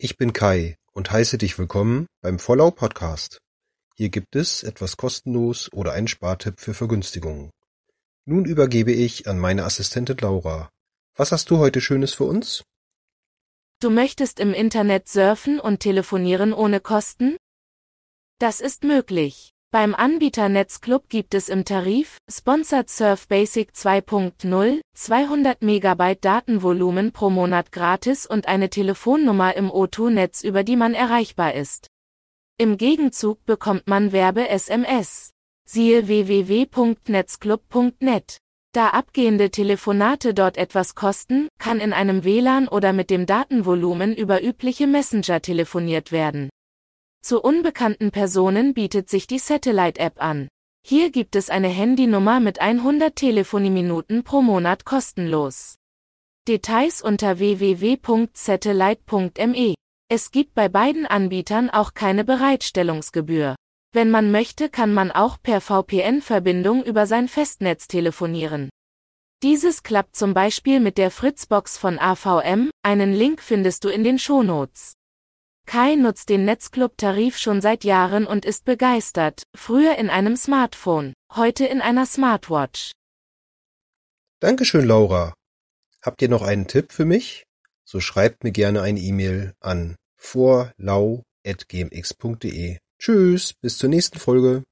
Ich bin Kai und heiße dich willkommen beim Vollau Podcast. Hier gibt es etwas kostenlos oder einen Spartipp für Vergünstigungen. Nun übergebe ich an meine Assistentin Laura. Was hast du heute Schönes für uns? Du möchtest im Internet surfen und telefonieren ohne Kosten? Das ist möglich. Beim Anbieter Netzclub gibt es im Tarif Sponsored Surf Basic 2.0 200 Megabyte Datenvolumen pro Monat gratis und eine Telefonnummer im O2-Netz, über die man erreichbar ist. Im Gegenzug bekommt man Werbe-SMS. Siehe www.netzclub.net. Da abgehende Telefonate dort etwas kosten, kann in einem WLAN oder mit dem Datenvolumen über übliche Messenger telefoniert werden. Zu unbekannten Personen bietet sich die Satellite-App an. Hier gibt es eine Handynummer mit 100 Telefonieminuten pro Monat kostenlos. Details unter www.satellite.me. Es gibt bei beiden Anbietern auch keine Bereitstellungsgebühr. Wenn man möchte, kann man auch per VPN-Verbindung über sein Festnetz telefonieren. Dieses klappt zum Beispiel mit der Fritzbox von AVM, einen Link findest du in den Shownotes. Kai nutzt den Netzclub-Tarif schon seit Jahren und ist begeistert, früher in einem Smartphone, heute in einer Smartwatch. Dankeschön, Laura. Habt ihr noch einen Tipp für mich? So schreibt mir gerne eine E-Mail an vorlau.gmx.de. Tschüss, bis zur nächsten Folge.